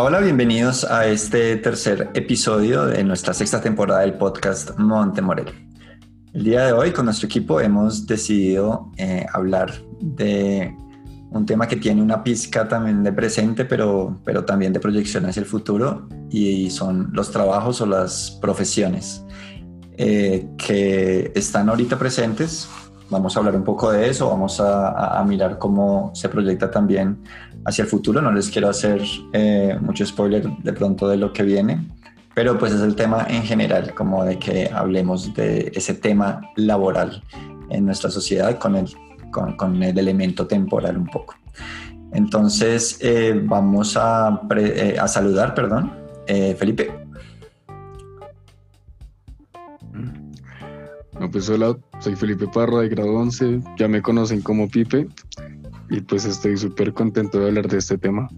Hola, hola, bienvenidos a este tercer episodio de nuestra sexta temporada del podcast Montemorel. El día de hoy con nuestro equipo hemos decidido eh, hablar de un tema que tiene una pizca también de presente, pero, pero también de proyección hacia el futuro, y son los trabajos o las profesiones eh, que están ahorita presentes. Vamos a hablar un poco de eso, vamos a, mirar cómo se proyecta también hacia el futuro. No les quiero hacer eh, mucho spoiler de pronto de lo que viene, pero pues es el tema en general, como de que hablemos de ese tema laboral en nuestra sociedad con el con, el elemento temporal un poco. Entonces, eh, vamos a, eh, a, saludar, perdón. Felipe. No, pues hola, soy Felipe Parra de grado 11, ya me conocen como Pipe y pues estoy súper contento de hablar de este tema.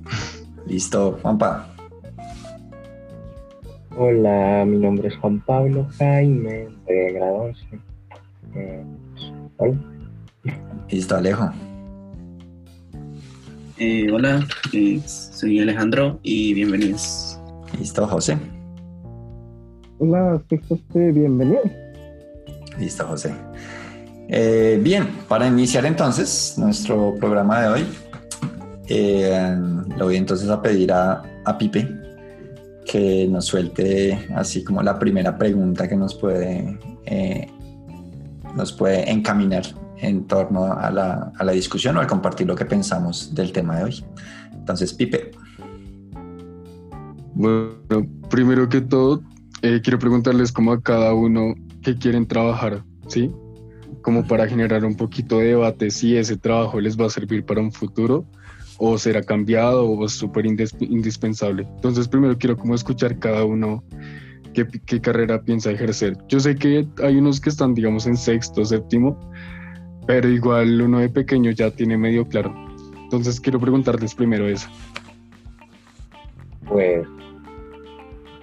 Listo, Juanpa. Hola, mi nombre es Juan Pablo Jaime, de grado 11. Pues, hola. Listo, Alejo. Eh, hola, eh, soy Alejandro y bienvenidos. Listo, José. Hola, soy José, bienvenido. Listo, José. Eh, bien, para iniciar entonces nuestro programa de hoy, le voy entonces a pedir a, Pipe que nos suelte así como la primera pregunta que nos puede, nos puede encaminar en torno a la, a la, discusión o al compartir lo que pensamos del tema de hoy. Entonces, Pipe. Bueno, primero que todo, eh, quiero preguntarles cómo a cada uno qué quieren trabajar, ¿sí? Como para generar un poquito de debate si ese trabajo les va a servir para un futuro o será cambiado o es súper indispensable. Entonces, primero quiero como escuchar cada uno qué, qué carrera piensa ejercer. Yo sé que hay unos que están, digamos, en sexto, séptimo, pero igual uno de pequeño ya tiene medio claro. Entonces quiero preguntarles primero eso. Pues,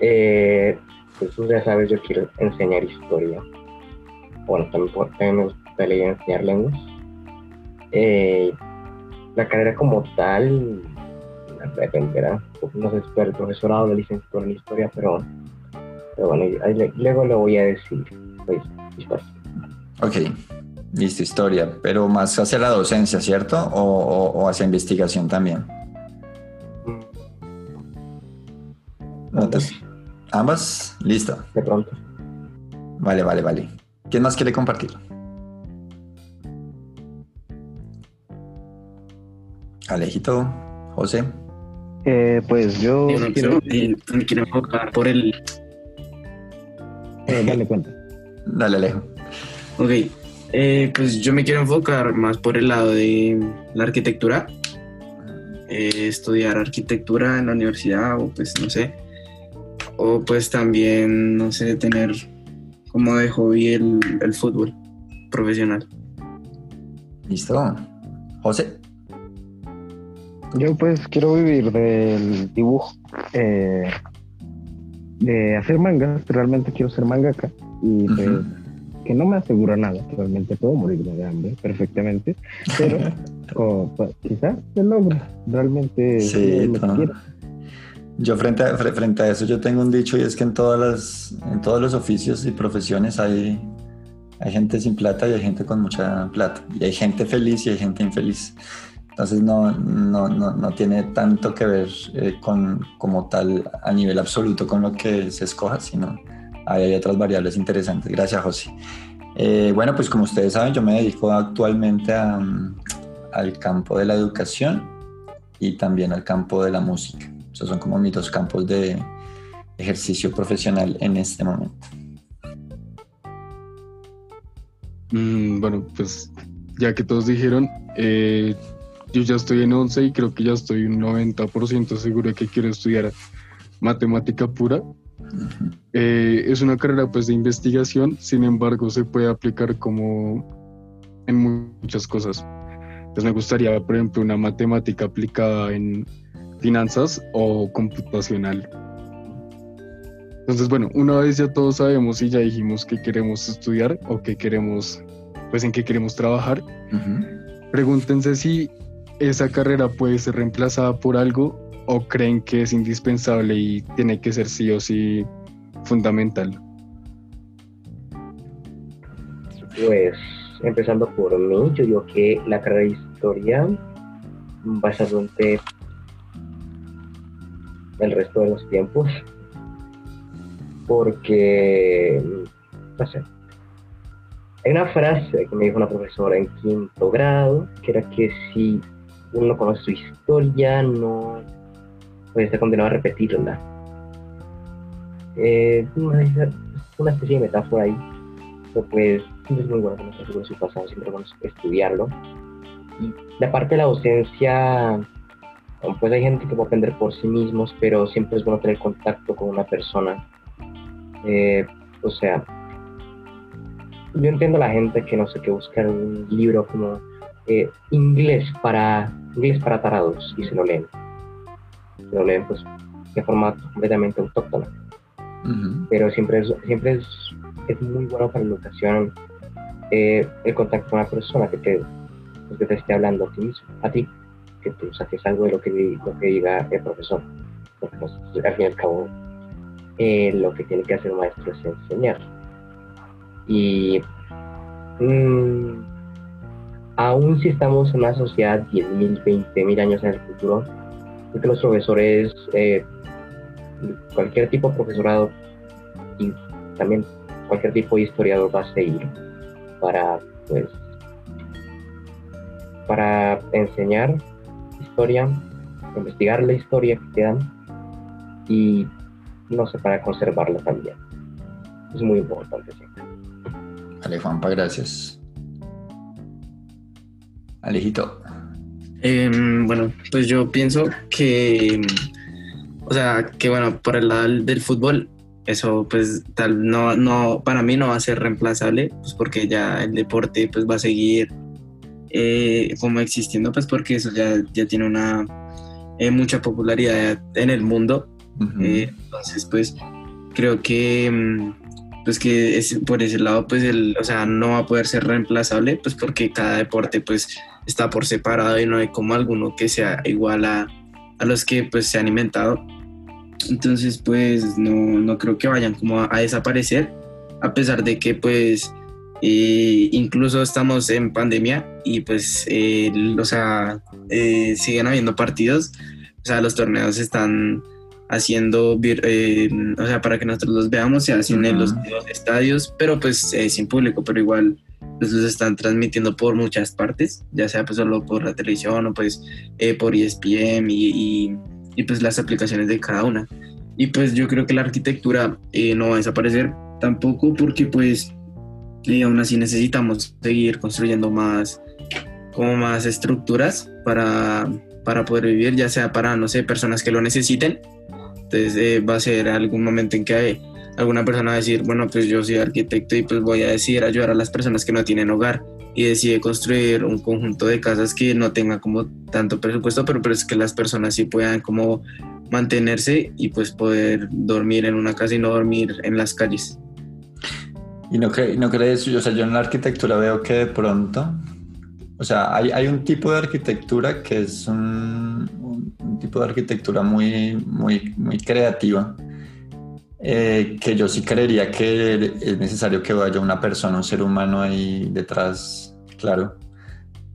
eh, pues tú ya sabes, yo quiero enseñar historia. Bueno, también, me gustaría enseñar lenguas. Eh, la carrera como tal dependerá. No sé si el profesorado de licenciatura en historia, pero, pero bueno, luego lo voy a decir. Pues, ok. Listo, historia, pero más hacia la docencia, ¿cierto? O, hacia investigación también. Ambas. ¿Ambas? Listo. De pronto. Vale, vale, vale. ¿Quién más quiere compartir? Alejito, José. Eh, pues yo. quiero... me quiero enfocar por el. Eh, dale cuenta. Dale, Alejo. Ok, eh, pues yo me quiero enfocar más por el lado de la arquitectura, eh, estudiar arquitectura en la universidad o pues no sé, o pues también, no sé, tener como de hobby el, el fútbol profesional. Listo. José. Yo pues quiero vivir del dibujo, eh, de hacer mangas, realmente quiero ser mangaka y pues, que no me asegura nada, realmente puedo morirme de hambre perfectamente, pero pues, quizás se logre, realmente sí, Yo frente a, frente a eso yo tengo un dicho y es que en todas las en todos los oficios y profesiones hay hay gente sin plata y hay gente con mucha plata y hay gente feliz y hay gente infeliz. Entonces no, no, no, no tiene tanto que ver eh, con como tal a nivel absoluto con lo que se escoja, sino hay otras variables interesantes. Gracias, José. Eh, bueno, pues como ustedes saben, yo me dedico actualmente al campo de la educación y también al campo de la música. Esos son como mis dos campos de ejercicio profesional en este momento. Mm, bueno, pues ya que todos dijeron, eh, yo ya estoy en 11 y creo que ya estoy un 90% seguro de que quiero estudiar matemática pura eh, es una carrera pues de investigación, sin embargo se puede aplicar como en muchas cosas. Entonces me gustaría, por ejemplo, una matemática aplicada en finanzas o computacional. Entonces, bueno, una vez ya todos sabemos y ya dijimos que queremos estudiar o que queremos, pues en qué queremos trabajar, pregúntense si esa carrera puede ser reemplazada por algo o creen que es indispensable y tiene que ser sí o sí fundamental? Pues empezando por mí, yo digo que la carrera de historia durante el resto de los tiempos porque no sé hay una frase que me dijo una profesora en quinto grado que era que si uno conoce su historia no puede estar condenado a repetirla. Eh, una, especie de metáfora ahí pero pues es muy bueno conocer su pasado siempre bueno estudiarlo. Y la parte de la docencia pues hay gente que puede aprender por sí mismos, pero siempre es bueno tener contacto con una persona. Eh, o sea, yo entiendo a la gente que no sé, que busca un libro como eh, inglés para inglés para tarados y se lo leen. Se lo leen pues de forma completamente autóctona. Pero siempre es, siempre es, es muy bueno para la educación eh, el contacto con una persona que te, pues, que te esté hablando a ti mismo, a ti que tú saques algo de lo que, lo que diga el profesor. Porque pues, al fin y al cabo, eh, lo que tiene que hacer un maestro es enseñar. Y mmm, aún si estamos en una sociedad 10.000, 20.000 años en el futuro, creo que los profesores, eh, cualquier tipo de profesorado y también cualquier tipo de historiador va a seguir para, pues, para enseñar historia, investigar la historia que quedan y no sé, para conservarla también. Es muy importante siempre. Vale, Juanpa, gracias. Alejito. Em, bueno, pues yo pienso que, o sea, que bueno, por el lado del fútbol, eso pues tal, no, no, para mí no va a ser reemplazable, pues porque ya el deporte pues va a seguir eh, como existiendo, pues porque eso ya, ya tiene una eh, mucha popularidad en el mundo. Eh, entonces, pues creo que mm, pues que es, por ese lado, pues el, o sea, no va a poder ser reemplazable, pues porque cada deporte pues está por separado y no hay como alguno que sea igual a, a los que pues se han inventado. Entonces, pues no, no creo que vayan como a, a desaparecer, a pesar de que pues incluso estamos en pandemia y pues, eh, o sea, eh, siguen habiendo partidos, o sea, los torneos están haciendo, eh, o sea, para que nosotros los veamos, se hacen en los, estadios, pero pues sin público, pero igual pues, los están transmitiendo por muchas partes, ya sea pues solo por la televisión o pues por ESPN y, y, pues las aplicaciones de cada una. Y pues yo creo que la arquitectura no va a desaparecer tampoco porque pues y aún así necesitamos seguir construyendo más, como más estructuras para, para poder vivir, ya sea para, no sé, personas que lo necesiten. Entonces eh, va a ser algún momento en que alguna persona va a decir, bueno, pues yo soy arquitecto y pues voy a decidir ayudar a las personas que no tienen hogar y decide construir un conjunto de casas que no tenga como tanto presupuesto, pero, pero es que las personas sí puedan como mantenerse y pues poder dormir en una casa y no dormir en las calles. ¿Y no, no crees, o sea, yo en la arquitectura veo que de pronto, o sea, hay, hay un tipo de arquitectura que es un, un, tipo de arquitectura muy, muy, muy creativa, eh, que yo sí creería que es necesario que vaya una persona, un ser humano ahí detrás, claro.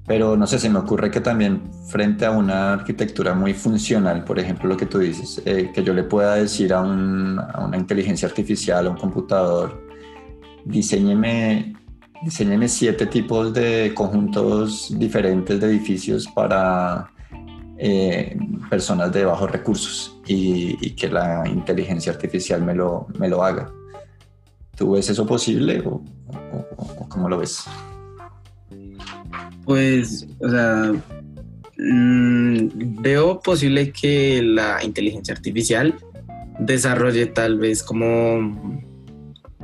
Pero no sé, se me ocurre que también frente a una arquitectura muy funcional, por ejemplo, lo que tú dices, eh, que yo le pueda decir a, un, a una inteligencia artificial, a un computador, diseñeme, diseñeme siete tipos de conjuntos diferentes de edificios para eh, personas de bajos recursos y, que la inteligencia artificial me lo, me lo haga. ¿Tú ves eso posible o, cómo lo ves? Pues, o sea, mm, veo posible que la inteligencia artificial desarrolle tal vez como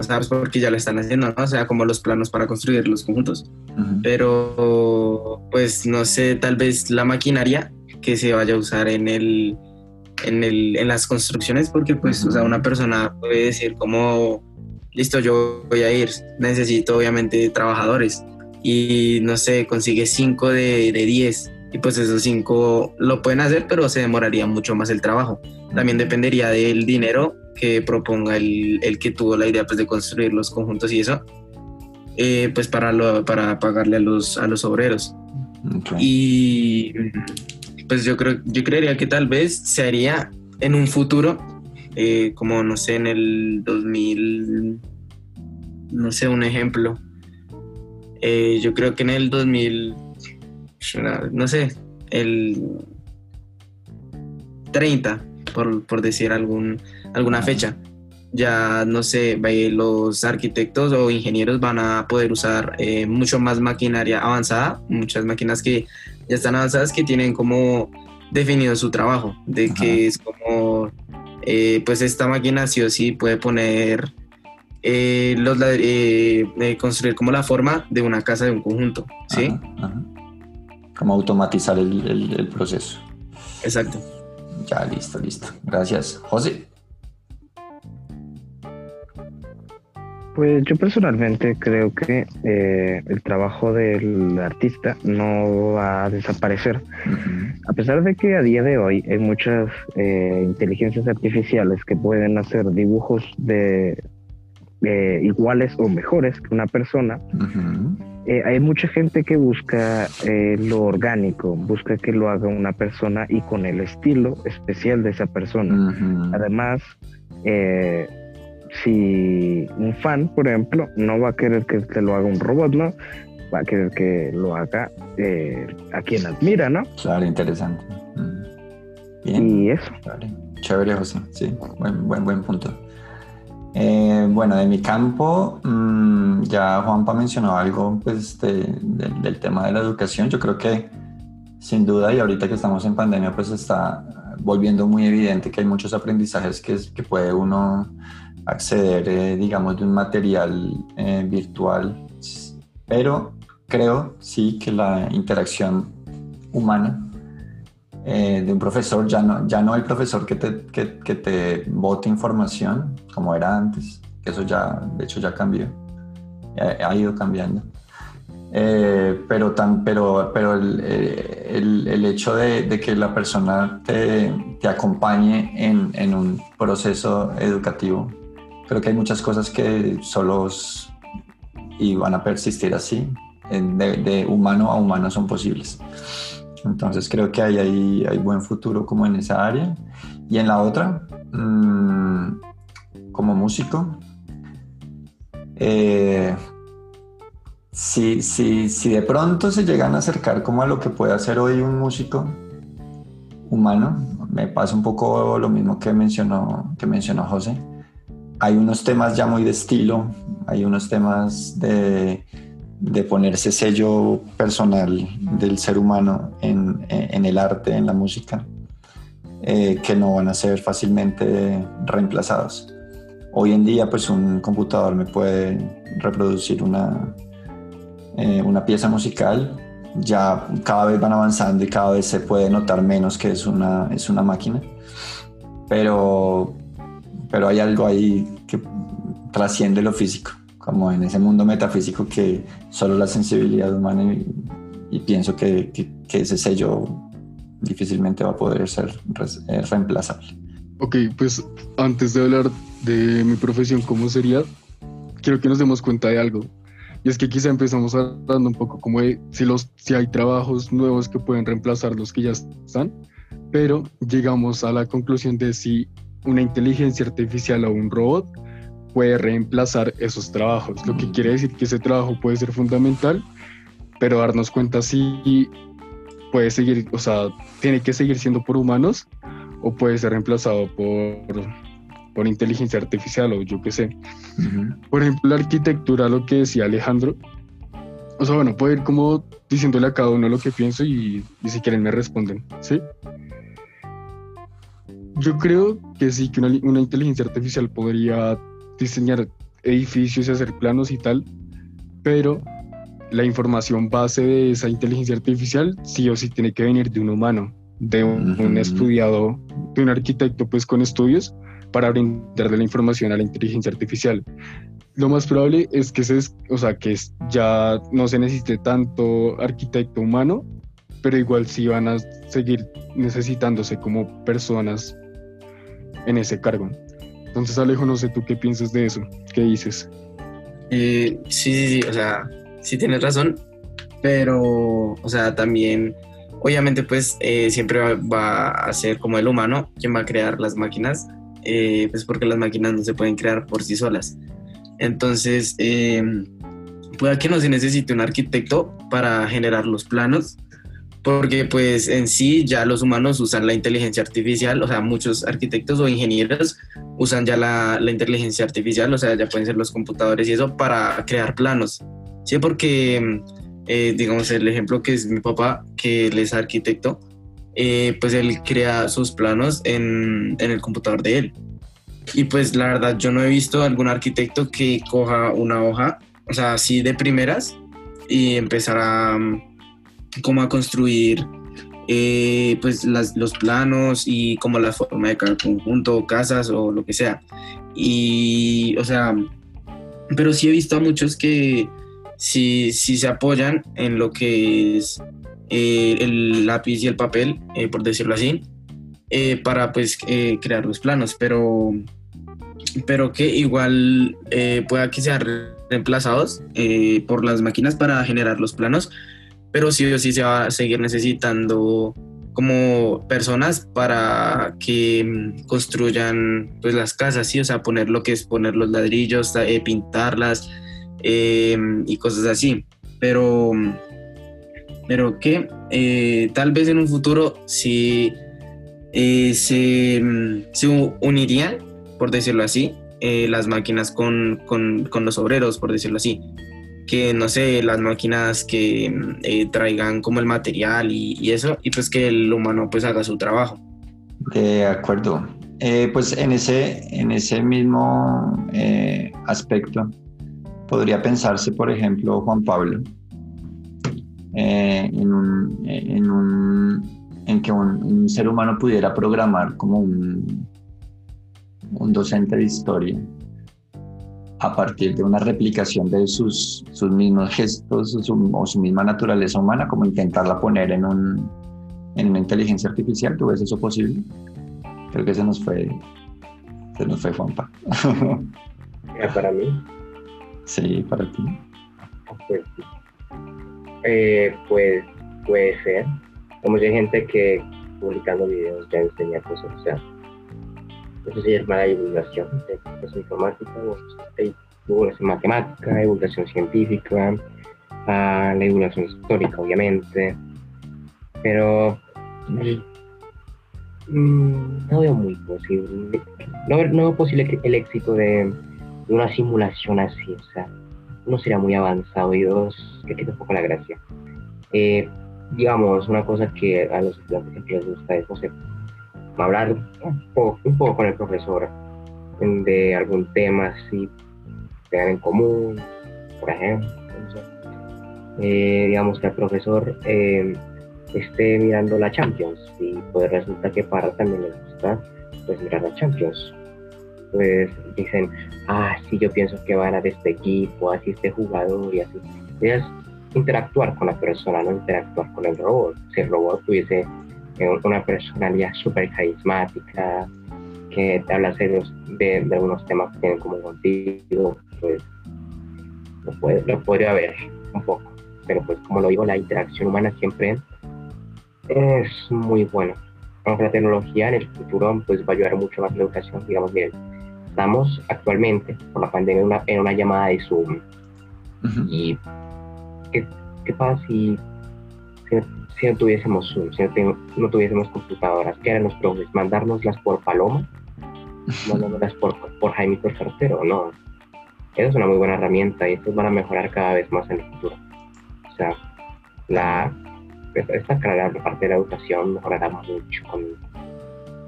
pues porque ya lo están haciendo, ¿no? O sea, como los planos para construir los conjuntos. Pero, pues, no sé, tal vez la maquinaria que se vaya a usar en el, en, el, en las construcciones, porque, pues, o sea, una persona puede decir como, listo, yo voy a ir, necesito obviamente trabajadores, y, no sé, consigue 5 de 10 y pues esos cinco lo pueden hacer, pero se demoraría mucho más el trabajo. También dependería del dinero que proponga el, el que tuvo la idea pues, de construir los conjuntos y eso, eh, pues para, lo, para pagarle a los, a los obreros. Y pues yo, creo, yo creería que tal vez se haría en un futuro, eh, como no sé, en el 2000, no sé, un ejemplo. Eh, yo creo que en el 2000 no sé, el 30, por, decir algún, alguna fecha. Ya, no sé, los arquitectos o ingenieros van a poder usar eh, mucho más maquinaria avanzada, muchas máquinas que ya están avanzadas que tienen como definido su trabajo, de que es como, eh, pues esta máquina sí o sí puede poner, eh, los, construir como la forma de una casa de un conjunto, ¿sí? como automatizar el, proceso. Exacto. Ya, listo, listo. Gracias. José. Pues yo personalmente creo que eh, el trabajo del artista no va a desaparecer. A pesar de que a día de hoy hay muchas eh, inteligencias artificiales que pueden hacer dibujos de eh, iguales o mejores que una persona, eh, hay mucha gente que busca eh, lo orgánico, busca que lo haga una persona y con el estilo especial de esa persona. Además, eh, si un fan, por ejemplo, no va a querer que te lo haga un robot, ¿no? Va a querer que lo haga a quien admira, ¿no? Claro, interesante. Bien. Y eso. Chévere, José. Sí, buen, buen, buen punto. Eh, bueno, de mi campo, mm, ya Juanpa mencionó algo pues, del tema de la educación. Yo creo que sin duda, y ahorita que estamos en pandemia, pues está volviendo muy evidente que hay muchos aprendizajes que, que puede uno acceder, eh, digamos, de un material eh, virtual. Pero creo, sí, que la interacción humana eh, de un profesor, ya no, ya no el profesor que te, que, te bote información como era antes, que eso ya, de hecho ya cambió, ha, ido cambiando. Pero, tan, pero, pero el, el, el hecho de, de, que la persona te, te acompañe en, en, un proceso educativo, creo que hay muchas cosas que solo y van a persistir así, de, humano a humano son posibles. Entonces creo que hay, hay, buen futuro como en esa área. Y en la otra, mmm, como músico, eh, si, si, si, de pronto se llegan a acercar como a lo que puede hacer hoy un músico humano, me pasa un poco lo mismo que mencionó, que mencionó José. Hay unos temas ya muy de estilo, hay unos temas de de ponerse sello personal del ser humano en, el arte, en la música, eh, que no van a ser fácilmente reemplazados. Hoy en día, pues un computador me puede reproducir una, eh, una pieza musical, ya cada vez van avanzando y cada vez se puede notar menos que es una, es una máquina, pero, pero hay algo ahí que trasciende lo físico como en ese mundo metafísico que solo la sensibilidad humana y, pienso que, que, ese sello difícilmente va a poder ser eh, reemplazable. Ok, pues antes de hablar de mi profesión, ¿cómo sería? Quiero que nos demos cuenta de algo. Y es que quizá empezamos hablando un poco como de si, los, si hay trabajos nuevos que pueden reemplazar los que ya están, pero llegamos a la conclusión de si una inteligencia artificial o un robot puede reemplazar esos trabajos, lo que mm. quiere decir que ese trabajo puede ser fundamental, pero darnos cuenta si puede seguir, o sea, tiene que seguir siendo por humanos o puede ser reemplazado por, por inteligencia artificial o yo qué sé. Por ejemplo, la arquitectura, lo que decía Alejandro, o sea, bueno, puedo ir como diciéndole a cada uno lo que pienso y, y si quieren me responden, ¿sí? Yo creo que sí, que una, una inteligencia artificial podría diseñar edificios y hacer planos y tal, pero la información base de esa inteligencia artificial sí o sí tiene que venir de un humano, de un, estudiado, de un arquitecto pues con estudios para brindarle la información a la inteligencia artificial. Lo más probable es que, se, o sea, que ya no se necesite tanto arquitecto humano pero igual sí van a seguir necesitándose como personas en ese cargo. Entonces, Alejo, no sé tú qué piensas de eso, qué dices. Eh, sí, sí, sí, o sea, sí tienes razón, pero, o sea, también, obviamente, pues eh, siempre va, a ser como el humano quien va a crear las máquinas, eh, pues porque las máquinas no se pueden crear por sí solas. Entonces, pueda que no se necesite un arquitecto para generar los planos, porque pues en sí ya los humanos usan la inteligencia artificial, o sea, muchos arquitectos o ingenieros usan ya la, la inteligencia artificial, o sea, ya pueden ser los computadores y eso para crear planos. Sí, porque, eh, digamos, el ejemplo que es mi papá, que él es arquitecto, eh, pues él crea sus planos en, en el computador de él. Y pues la verdad yo no he visto algún arquitecto que coja una hoja, o sea, así de primeras y empezar a mm, como a construir eh, pues las- los planos y como la forma de cada conjunto, casas o lo que sea. Y, o sea, pero sí he visto a muchos que sí, sí se apoyan en lo que es eh, el lápiz y el papel, eh, por decirlo así, eh, para pues eh, crear los planos, pero, pero que igual eh, pueda que sean re- reemplazados por las máquinas para generar los planos, pero sí o sí se va a seguir necesitando como personas para que mm, construyan pues las casas, sí, o sea, poner lo que es poner los ladrillos, eh, pintarlas eh, y cosas así, pero pero que eh, tal vez en un futuro sí eh, se, mm, se unirían, por decirlo así, las máquinas con, con- con los obreros, por decirlo así. Que no sé, las máquinas que mm, eh, traigan como el material y, eso, y pues que el humano pues haga su trabajo. De acuerdo. Eh, pues en ese, en ese mismo eh, aspecto podría pensarse, por ejemplo, Juan Pablo, en, un, en, un- en que un, un ser humano pudiera programar como un, un docente de historia a partir de una replicación de sus, sus mismos gestos o su, o su misma naturaleza humana, como intentarla poner en, un, en una inteligencia artificial. ¿Tú ves eso posible? Creo que se nos fue, se nos fue Juanpa. Ya para mí, sí, para ti. pues. Eh, pues puede ser. Como hay gente que publicando videos ya enseña cosas, o sea, no sé si mala divulgación de cosas informáticas o divulgación matemática, divulgación científica, ah, la divulgación histórica, obviamente, pero mm, no veo muy posible, no, no veo posible el éxito de, una simulación así, o sea, uno sería muy avanzado y dos, que quita un poco la gracia. Eh, digamos, una cosa que a los estudiantes les gusta es, no sé, hablar un poco, un poco con el profesor de algún tema así, tengan en común, por ejemplo. Eh, digamos que el profesor eh, esté mirando la Champions y pues resulta que para también les gusta pues mirar la Champions. Pues dicen, ah, sí, yo pienso que va a este equipo, así este jugador y así. Es interactuar con la persona, no interactuar con el robot. Si el robot tuviese una personalidad súper carismática, que te habla de, de, de algunos temas que tienen como contigo, pues lo, puede, lo podría ver un poco. Pero pues como lo digo, la interacción humana siempre es muy buena. Aunque la tecnología en el futuro pues va a ayudar mucho más a la educación, digamos, miren, estamos actualmente por la pandemia en una, en una llamada de Zoom y ¿qué, qué pasa si, si, si no tuviésemos Zoom, si no, no tuviésemos computadoras? ¿Qué harán los profes? ¿Mandárnoslas por Paloma? ¿Mandárnoslas por, por Jaime por Cartero? No. Esa es una muy buena herramienta y estos van a mejorar cada vez más en el futuro. O sea, la, esta- carrera de parte de la educación mejorará mucho con,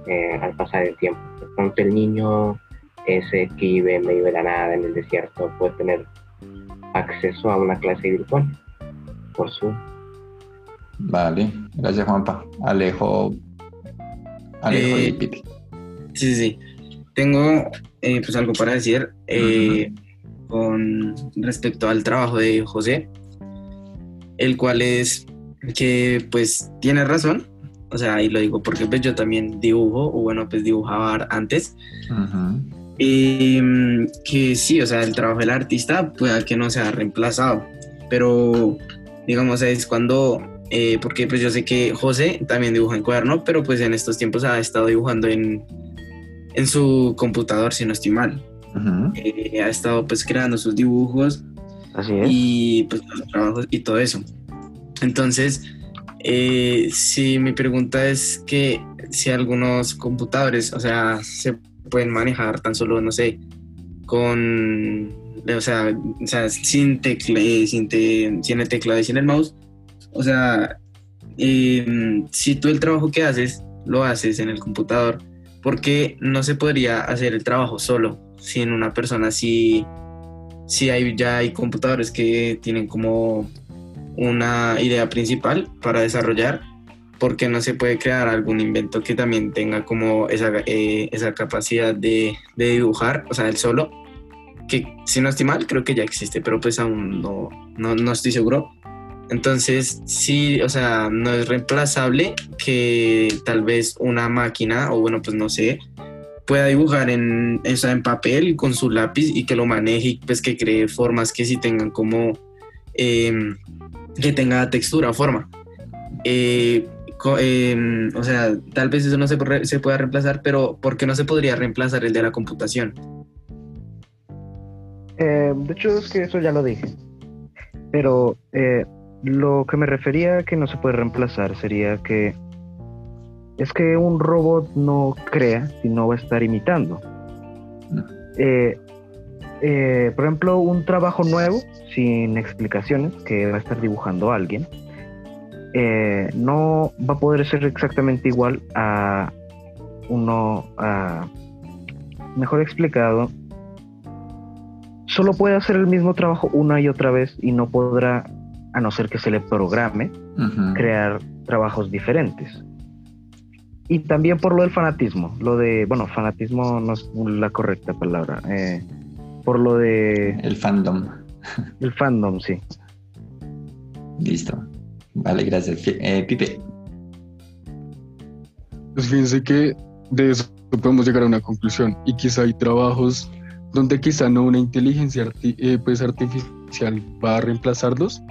eh, al pasar el tiempo. Pronto el niño ese que vive en medio de la nada, en el desierto, puede tener acceso a una clase virtual por Zoom. Vale, gracias Juanpa. Alejo, Alejo Eh, y. Sí, sí, sí. Tengo eh, pues algo para decir eh, con respecto al trabajo de José, el cual es que pues tiene razón, o sea, y lo digo porque pues yo también dibujo, o bueno, pues dibujaba antes. Y mm, que sí, o sea, el trabajo del artista pueda que no sea reemplazado, pero digamos es cuando, eh, porque pues yo sé que José también dibuja en cuaderno, pero pues en estos tiempos ha estado dibujando en, en su computador, si no estoy mal. Eh, ha estado pues creando sus dibujos y pues los trabajos y todo eso. Entonces, eh, si mi pregunta es que si algunos computadores, o sea, se pueden manejar tan solo, no sé, con, o sea, o sea sin tecla, sin, sin el teclado y sin el mouse, o sea, em, si tú el trabajo que haces lo haces en el computador, ¿por qué no se podría hacer el trabajo solo sin una persona? Si, si hay, ya hay computadores que tienen como una idea principal para desarrollar, porque no se puede crear algún invento que también tenga como esa, eh, esa capacidad de, de, dibujar, o sea, el solo, que si no estoy mal, creo que ya existe, pero pues aún no, no, no estoy seguro. Entonces, sí, o sea, no es reemplazable que tal vez una máquina, o bueno, pues no sé, pueda dibujar en, en papel con su lápiz y que lo maneje y pues que cree formas que sí tengan como... Eh, que tenga textura o forma. Eh, em, o sea, tal vez eso no se, se, pueda reemplazar, pero ¿por qué no se podría reemplazar el de la computación? Eh, de hecho, es que eso ya lo dije. Pero eh, lo que me refería a que no se puede reemplazar sería que es que un robot no crea, sino va a estar imitando. Eh, por ejemplo, un trabajo nuevo, sin explicaciones, que va a estar dibujando alguien, eh, no va a poder ser exactamente igual a uno, mejor explicado, solo puede hacer el mismo trabajo una y otra vez y no podrá, a no ser que se le programe, crear trabajos diferentes. Y también por lo del fanatismo, lo de, bueno, fanatismo no es la correcta palabra. Eh, por lo de... El fandom. El fandom, sí. Listo. Vale, gracias. Eh, Pipe. Pues fíjense que de eso podemos llegar a una conclusión y quizá hay trabajos donde quizá no una inteligencia eh, pues artificial va a reemplazarlos,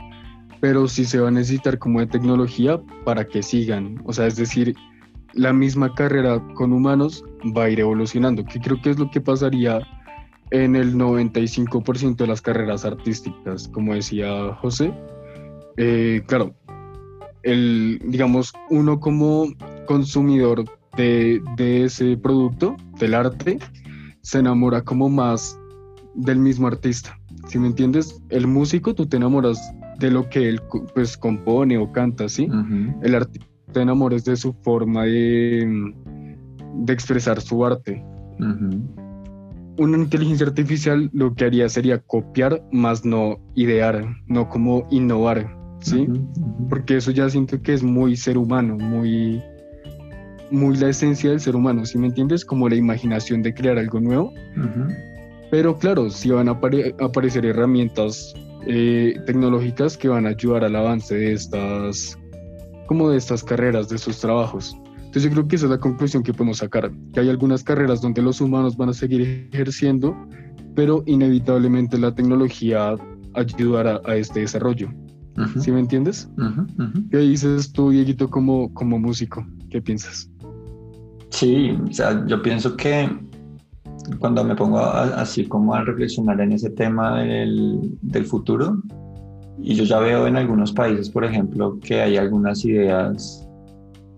pero sí se va a necesitar como de tecnología para que sigan. O sea, es decir, la misma carrera con humanos va a ir evolucionando, que creo que es lo que pasaría en el 95% de las carreras artísticas, como decía José. Eh, claro, el, digamos, uno como consumidor de, de, ese producto, del arte, se enamora como más del mismo artista. Si me entiendes, el músico, tú te enamoras de lo que él pues compone o canta, ¿sí? El artista te enamoras de su forma de, de expresar su arte una inteligencia artificial lo que haría sería copiar, más no idear, no como innovar, ¿sí? Porque eso ya siento que es muy ser humano, muy, muy la esencia del ser humano, ¿sí me entiendes? Como la imaginación de crear algo nuevo. Pero claro, sí van a aparecer herramientas eh, tecnológicas que van a ayudar al avance de estas, como de estas carreras, de sus trabajos. Entonces yo creo que esa es la conclusión que podemos sacar, que hay algunas carreras donde los humanos van a seguir ejerciendo, pero inevitablemente la tecnología ayudará a este desarrollo. ¿Sí me entiendes? ¿Qué dices tú, Dieguito, como, como músico? ¿Qué piensas? Sí, o sea, yo pienso que cuando me pongo así como a reflexionar en ese tema del, del futuro, y yo ya veo en algunos países, por ejemplo, que hay algunas ideas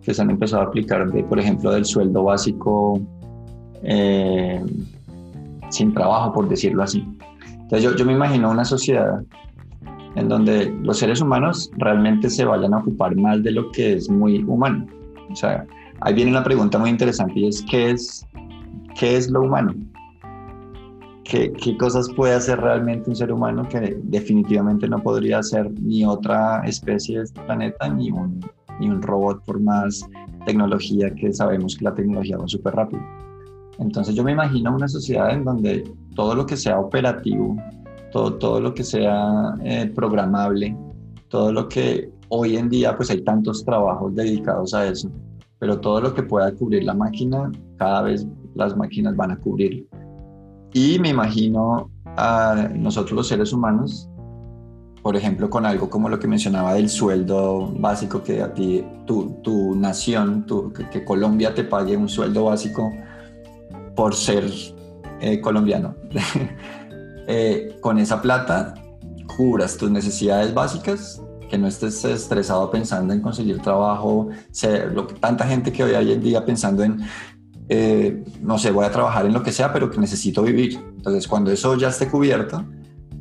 que se han empezado a aplicar, de, por ejemplo, del sueldo básico eh, sin trabajo, por decirlo así. Entonces yo, yo me imagino una sociedad en donde los seres humanos realmente se vayan a ocupar más de lo que es muy humano. O sea, ahí viene una pregunta muy interesante y es, ¿qué es, qué es lo humano? ¿Qué, ¿Qué, cosas puede hacer realmente un ser humano que definitivamente no podría hacer ni otra especie de este planeta ni un, ni un robot por más tecnología que sabemos que la tecnología va súper rápido. Entonces yo me imagino una sociedad en donde todo lo que sea operativo, todo, todo lo que sea eh, programable, todo lo que hoy en día pues hay tantos trabajos dedicados a eso, pero todo lo que pueda cubrir la máquina, cada vez las máquinas van a cubrir. Y me imagino a nosotros los seres humanos, por ejemplo, con algo como lo que mencionaba del sueldo básico que a ti, tu, tu nación, tu, que, Colombia te pague un sueldo básico por ser eh, colombiano. Eh, con esa plata cubras tus necesidades básicas, que no estés estresado pensando en conseguir trabajo, ser, lo que, tanta gente que hoy en día pensando en eh, no sé, voy a trabajar en lo que sea, pero que necesito vivir. Entonces, cuando eso ya esté cubierto,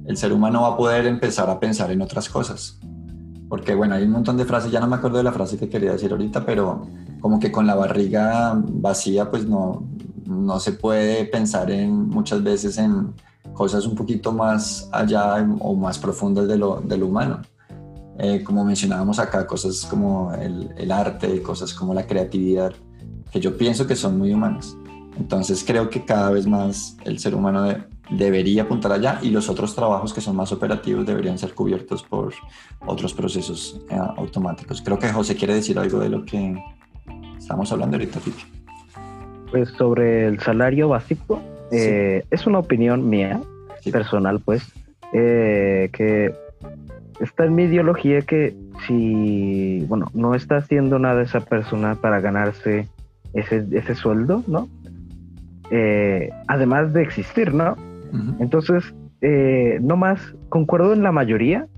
el ser humano va a poder empezar a pensar en otras cosas. Porque, bueno, hay un montón de frases, ya no me acuerdo de la frase que quería decir ahorita, pero como que con la barriga vacía, pues no, no se puede pensar en muchas veces en cosas un poquito más allá o más profundas de lo, de humano. Eh, como mencionábamos acá, cosas como el arte, cosas como la creatividad que yo pienso que son muy humanas. Entonces creo que cada vez más el ser humano debería apuntar allá y los otros trabajos que son más operativos deberían ser cubiertos por otros procesos eh, automáticos. Creo que José quiere decir algo de lo que estamos hablando ahorita, Pipi. Pues sobre el salario básico, eh, es una opinión mía, personal, pues, eh, que está en mi ideología que si, bueno, no está haciendo nada esa persona para ganarse ese, ese sueldo, ¿no? Eh, además de existir, ¿no? Entonces, eh, no más, concuerdo en la mayoría,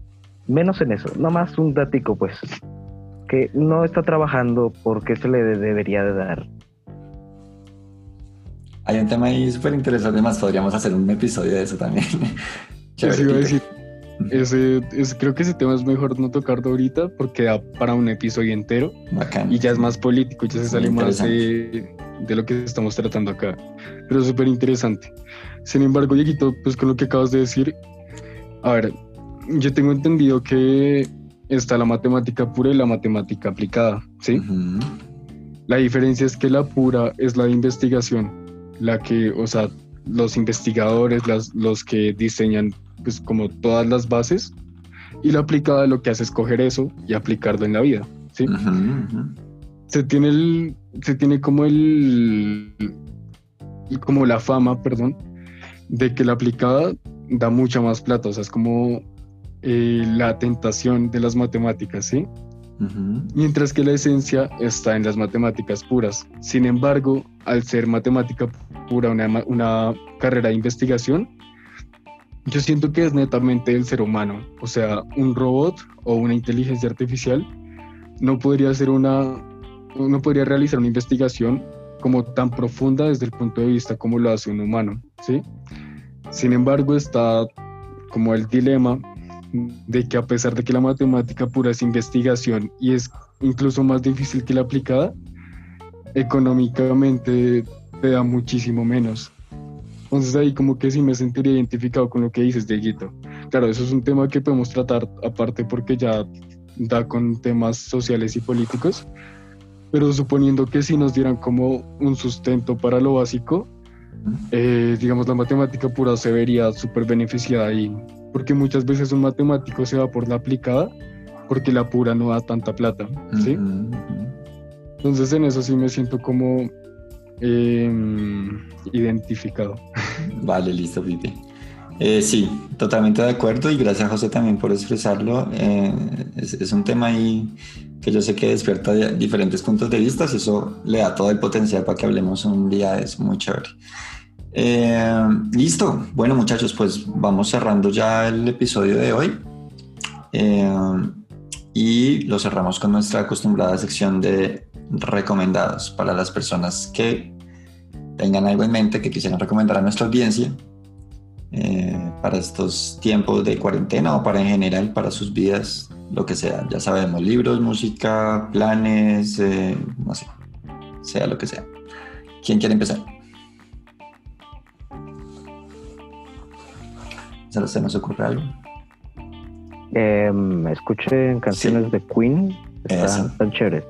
menos en eso, no más un datico, pues, que no está trabajando porque se le debería de dar. Hay un tema ahí súper interesante, más podríamos hacer un episodio de eso también. Ese, creo que ese tema es mejor no tocarlo ahorita porque da para un episodio entero. Y ya es más político, ya se sale más de, lo que estamos tratando acá. Pero es súper interesante. Sin embargo, Dieguito, pues con lo que acabas de decir, a ver, yo tengo entendido que está la matemática pura y la matemática aplicada, ¿sí? La diferencia es que la pura es la de investigación, la que, o sea, los investigadores, las, los que diseñan pues como todas las bases y la aplicada lo que hace es coger eso y aplicarlo en la vida, ¿sí? Se tiene el, se tiene como el, como la fama, perdón, de que la aplicada da mucha más plata, o sea, es como eh, la tentación de las matemáticas, ¿sí? Mientras que la esencia está en las matemáticas puras. Sin embargo, al ser matemática pura una, una carrera de investigación, yo siento que es netamente el ser humano, o sea, un robot o una inteligencia artificial no podría hacer una, no podría realizar una investigación como tan profunda desde el punto de vista como lo hace un humano, ¿sí? Sin embargo, está como el dilema de que a pesar de que la matemática pura es investigación y es incluso más difícil que la aplicada, económicamente te da muchísimo menos. Entonces ahí como que sí me sentiría identificado con lo que dices, Dieguito. Claro, eso es un tema que podemos tratar aparte porque ya da con temas sociales y políticos, pero suponiendo que si nos dieran como un sustento para lo básico, eh, digamos la matemática pura se vería súper beneficiada ahí, porque muchas veces un matemático se va por la aplicada porque la pura no da tanta plata, ¿sí? Entonces en eso sí me siento como Em, identificado. Vale, listo, Pipi. Eh, sí, totalmente de acuerdo y gracias José también por expresarlo. Eh, es, un tema ahí que yo sé que despierta diferentes puntos de vista y eso le da todo el potencial para que hablemos un día, es muy chévere. Eh, listo, bueno muchachos, pues vamos cerrando ya el episodio de hoy y lo cerramos con nuestra acostumbrada sección de recomendados para las personas que tengan algo en mente que quisieran recomendar a nuestra audiencia eh, para estos tiempos de cuarentena o para en general, para sus vidas, lo que sea. Ya sabemos, libros, música, planes, eh, no sé, sea lo que sea. ¿Quién quiere empezar? ¿Se nos ocurre algo? Eh, escuché canciones de Queen, están, están chéveres.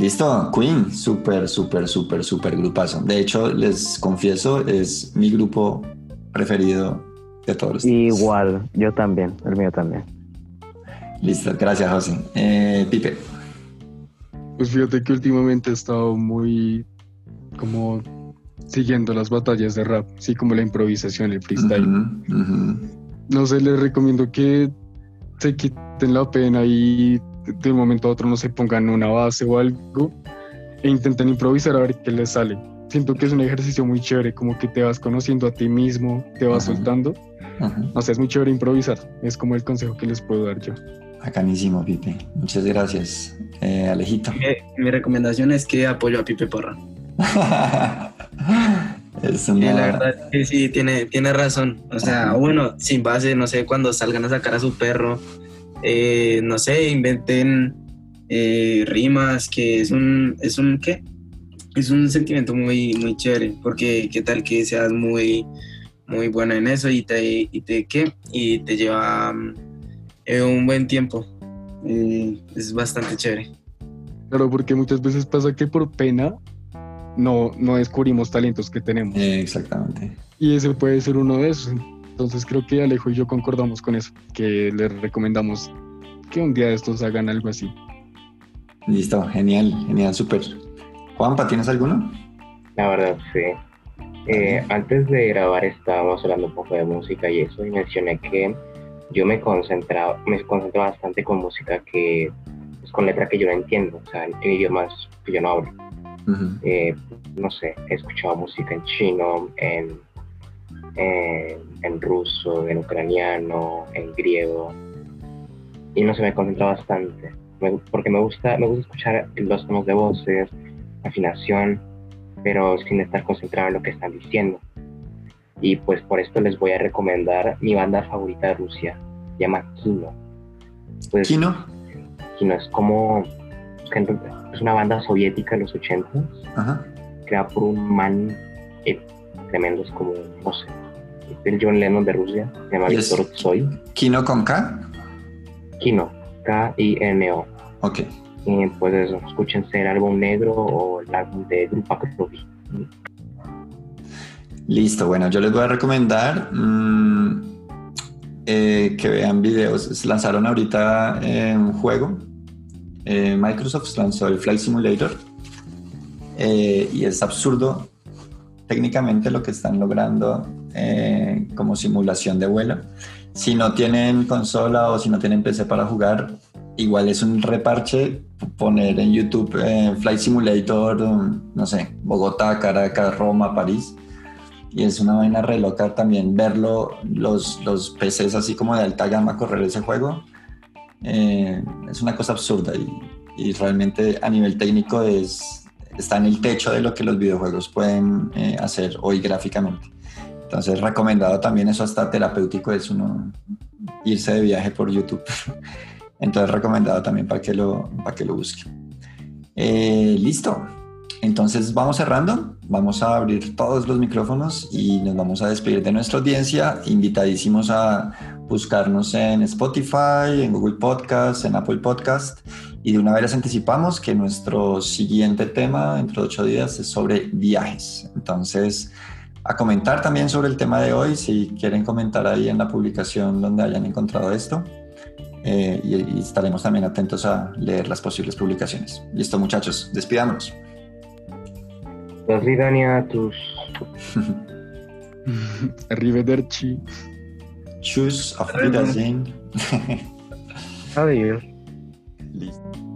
Listo, Queen, súper, súper, súper, súper grupazo. De hecho, les confieso, es mi grupo preferido de todos los. Igual, yo también, el mío también. Listo, gracias, José. Eh, Pipe. Pues fíjate que últimamente he estado muy como siguiendo las batallas de rap, sí, como la improvisación, el freestyle. No sé, les recomiendo que se quiten la pena y de un momento a otro no se pongan una base o algo e intenten improvisar a ver qué les sale. Siento que es un ejercicio muy chévere, como que te vas conociendo a ti mismo, te vas Ajá. soltando. O sea, es muy chévere improvisar. Es como el consejo que les puedo dar yo. Bacanísimo, Pipe. Muchas gracias. Eh, Alejito. Mi, mi recomendación es que apoyo a Pipe Porra. es Y una... la verdad es que sí, tiene, tiene razón. O sea, bueno, sin base, no sé, cuando salgan a sacar a su perro, eh, no sé, inventen eh, rimas, que es un, es un, ¿qué? Es un sentimiento muy, muy chévere, porque qué tal que seas muy, muy buena en eso y te, y te, ¿qué? Y te lleva mm, eh, un buen tiempo. Eh, es bastante chévere. Claro, porque muchas veces pasa que por pena no, no descubrimos talentos que tenemos. Eh, exactamente. Y ese puede ser uno de esos. Entonces creo que Alejo y yo concordamos con eso, que les recomendamos que un día de estos hagan algo así. Listo, genial, genial, súper. Juanpa, ¿tienes alguno? La verdad, sí. Eh, antes de grabar estábamos hablando un poco de música y eso, y mencioné que yo me concentraba, me concentro bastante con música que es con letra que yo no entiendo, o sea, en, idiomas que yo no hablo. Eh, no sé, he escuchado música en chino, en, en, en ruso, en ucraniano, en griego, y no sé, me concentro bastante, me- porque me gusta, me gusta escuchar los tonos de voces, afinación, pero sin estar concentrado en lo que están diciendo. Y pues por esto les voy a recomendar mi banda favorita de Rusia, se llama Kino. Pues, Kino. Kino es como, es una banda soviética de los 80 Ajá. creada por un man eh, tremendo, es como, no sé, el John Lennon de Rusia, se llama ¿Y es- Víctor Tsoy, Kino con K. Kino, K-I-N-O. Ok. Y pues eso, escúchense el álbum negro o el álbum de Grupa Krovi. Listo, bueno, yo les voy a recomendar mm, eh, que vean videos. Se lanzaron ahorita eh, un juego. Eh, Microsoft lanzó el Flight Simulator eh, y es absurdo técnicamente lo que están logrando eh, como simulación de vuelo. Si no tienen consola o si no tienen PC para jugar, igual es un reparche poner en YouTube eh, Flight Simulator, um, no sé, Bogotá, Caracas, Roma, París. Y es una vaina re loca también verlo, los, los PCs así como de alta gama correr ese juego. Eh, es una cosa absurda y, y realmente a nivel técnico es, está en el techo de lo que los videojuegos pueden eh, hacer hoy gráficamente. Entonces recomendado también eso hasta terapéutico es uno irse de viaje por YouTube. Entonces recomendado también para que lo, para que lo busque. Eh, listo. Entonces vamos cerrando, vamos a abrir todos los micrófonos y nos vamos a despedir de nuestra audiencia. Invitadísimos a buscarnos en Spotify, en Google Podcast, en Apple Podcast. Y de una vez anticipamos que nuestro siguiente tema dentro de ocho días es sobre viajes. Entonces, a comentar también sobre el tema de hoy, si quieren comentar ahí en la publicación donde hayan encontrado esto. Eh, y, y estaremos también atentos a leer las posibles publicaciones. Listo, muchachos, despidámonos. David Aniatos. Arrivederci. Tschüss, auf Wiedersehen. Adieu. Listo.